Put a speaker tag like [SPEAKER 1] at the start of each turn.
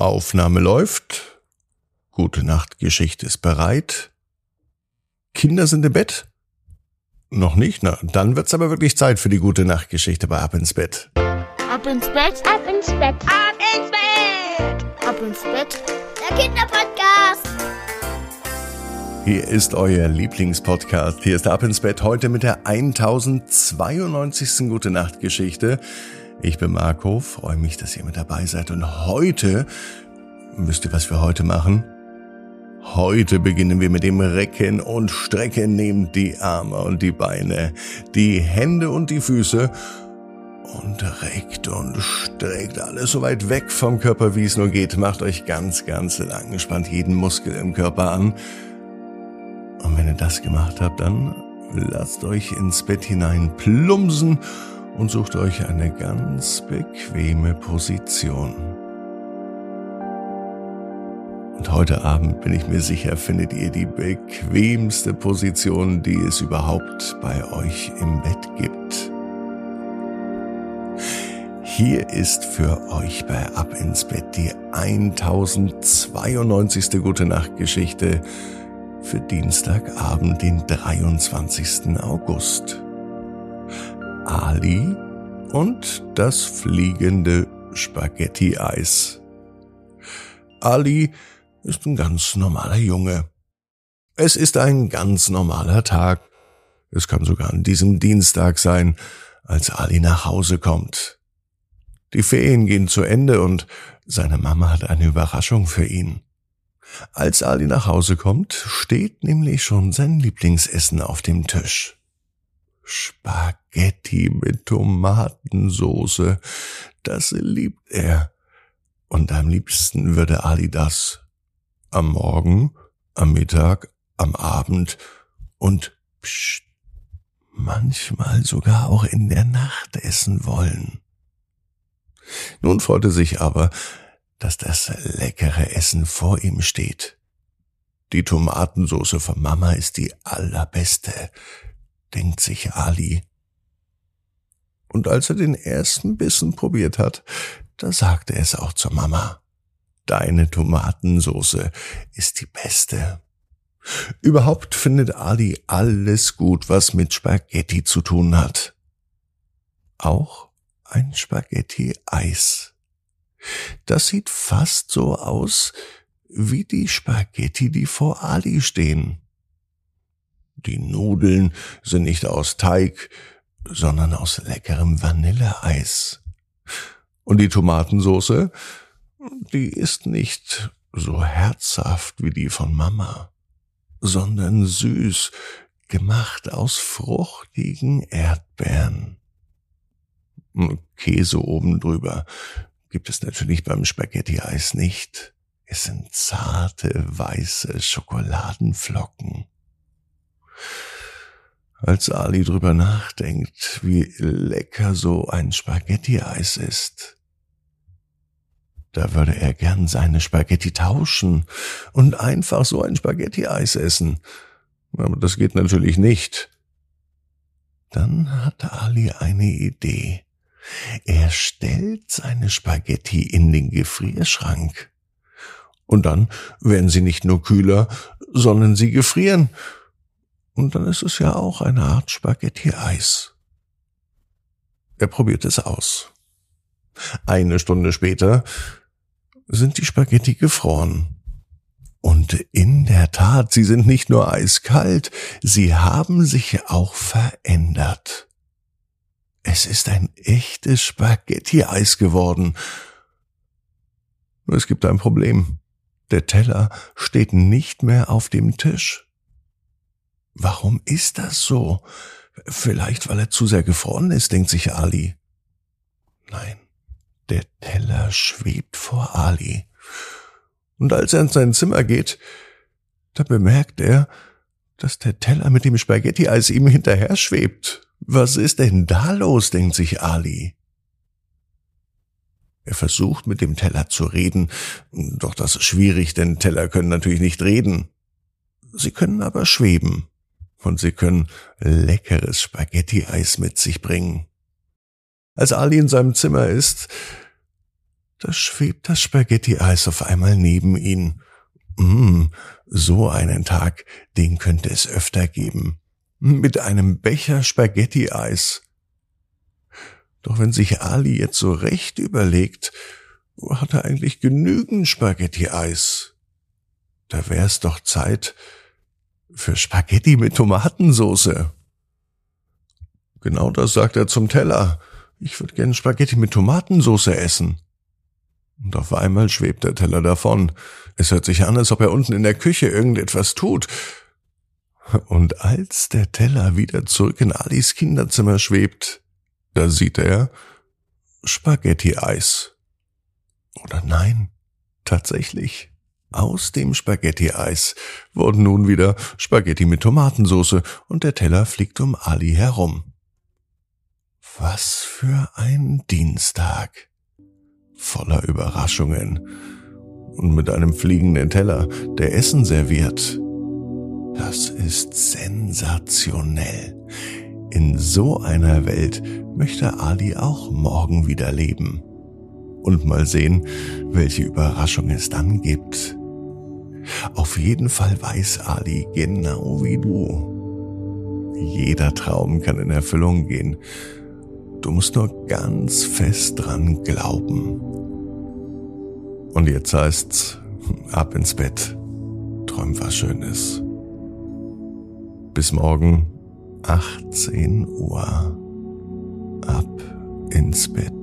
[SPEAKER 1] Aufnahme läuft. Gute Nacht Geschichte ist bereit. Kinder sind im Bett? Noch nicht? Na, dann wird's aber wirklich Zeit für die gute Nachtgeschichte bei Ab ins Bett.
[SPEAKER 2] Ab ins Bett, ab ins Bett, ab ins Bett, ab ins Bett. Der Kinderpodcast.
[SPEAKER 1] Hier ist euer Lieblingspodcast. Hier ist Ab ins Bett heute mit der 1092. Gute Nacht Geschichte. Ich bin Marco, freue mich, dass ihr mit dabei seid. Und heute, wisst ihr, was wir heute machen? Heute beginnen wir mit dem Recken und Strecken. Nehmt die Arme und die Beine, die Hände und die Füße und reckt und streckt alles so weit weg vom Körper, wie es nur geht. Macht euch ganz, ganz lang, spannt jeden Muskel im Körper an. Und wenn ihr das gemacht habt, dann lasst euch ins Bett hinein plumsen und sucht euch eine ganz bequeme Position. Und heute Abend bin ich mir sicher, findet ihr die bequemste Position, die es überhaupt bei euch im Bett gibt. Hier ist für euch bei Ab ins Bett die 1092. Gute Nacht Geschichte für Dienstagabend, den 23. August. Ali und das fliegende Spaghetti-Eis. Ali ist ein ganz normaler Junge. Es ist ein ganz normaler Tag. Es kann sogar an diesem Dienstag sein, als Ali nach Hause kommt. Die Ferien gehen zu Ende und seine Mama hat eine Überraschung für ihn. Als Ali nach Hause kommt, steht nämlich schon sein Lieblingsessen auf dem Tisch. Spaghetti mit Tomatensoße, das liebt er. Und am liebsten würde Ali das am Morgen, am Mittag, am Abend und pst, manchmal sogar auch in der Nacht essen wollen. Nun freute sich aber, dass das leckere Essen vor ihm steht. Die Tomatensoße von Mama ist die allerbeste, denkt sich Ali. Und als er den ersten Bissen probiert hat, da sagte es auch zur Mama. Deine Tomatensoße ist die beste. Überhaupt findet Ali alles gut, was mit Spaghetti zu tun hat. Auch ein Spaghetti-Eis. Das sieht fast so aus wie die Spaghetti, die vor Ali stehen. Die Nudeln sind nicht aus Teig, sondern aus leckerem Vanilleeis. Und die Tomatensoße, die ist nicht so herzhaft wie die von Mama, sondern süß, gemacht aus fruchtigen Erdbeeren. Käse oben drüber gibt es natürlich beim Spaghetti-Eis nicht. Es sind zarte, weiße Schokoladenflocken. Als Ali drüber nachdenkt, wie lecker so ein Spaghetti-Eis ist, da würde er gern seine Spaghetti tauschen und einfach so ein Spaghetti-Eis essen. Aber das geht natürlich nicht. Dann hat Ali eine Idee. Er stellt seine Spaghetti in den Gefrierschrank. Und dann werden sie nicht nur kühler, sondern sie gefrieren. Und dann ist es ja auch eine Art Spaghetti-Eis. Er probiert es aus. Eine Stunde später sind die Spaghetti gefroren. Und in der Tat, sie sind nicht nur eiskalt, sie haben sich auch verändert. Es ist ein echtes Spaghetti-Eis geworden. Nur es gibt ein Problem. Der Teller steht nicht mehr auf dem Tisch. Warum ist das so? Vielleicht, weil er zu sehr gefroren ist, denkt sich Ali. Nein, der Teller schwebt vor Ali. Und als er in sein Zimmer geht, da bemerkt er, dass der Teller mit dem Spaghetti-Eis ihm hinterher schwebt. Was ist denn da los, denkt sich Ali. Er versucht mit dem Teller zu reden, doch das ist schwierig, denn Teller können natürlich nicht reden. Sie können aber schweben und sie können leckeres Spaghetti-Eis mit sich bringen. Als Ali in seinem Zimmer ist, da schwebt das Spaghetti-Eis auf einmal neben ihn. Mm, so einen Tag, den könnte es öfter geben. Mit einem Becher Spaghetti-Eis. Doch wenn sich Ali jetzt so recht überlegt, hat er eigentlich genügend Spaghetti-Eis. Da wär's doch Zeit für Spaghetti mit Tomatensoße. Genau das sagt er zum Teller. Ich würde gern Spaghetti mit Tomatensoße essen. Und auf einmal schwebt der Teller davon. Es hört sich an, als ob er unten in der Küche irgendetwas tut. Und als der Teller wieder zurück in Alis Kinderzimmer schwebt, da sieht er Spaghetti-Eis. Oder nein, tatsächlich. Aus dem Spaghetti-Eis wurden nun wieder Spaghetti mit Tomatensauce und der Teller fliegt um Ali herum. Was für ein Dienstag. Voller Überraschungen. Und mit einem fliegenden Teller, der Essen serviert. Das ist sensationell. In so einer Welt möchte Ali auch morgen wieder leben. Und mal sehen, welche Überraschung es dann gibt. Auf jeden Fall weiß Ali genau wie du. Jeder Traum kann in Erfüllung gehen. Du musst nur ganz fest dran glauben. Und jetzt heißt's, ab ins Bett. Träum was Schönes. Bis morgen, 18 Uhr. Ab ins Bett.net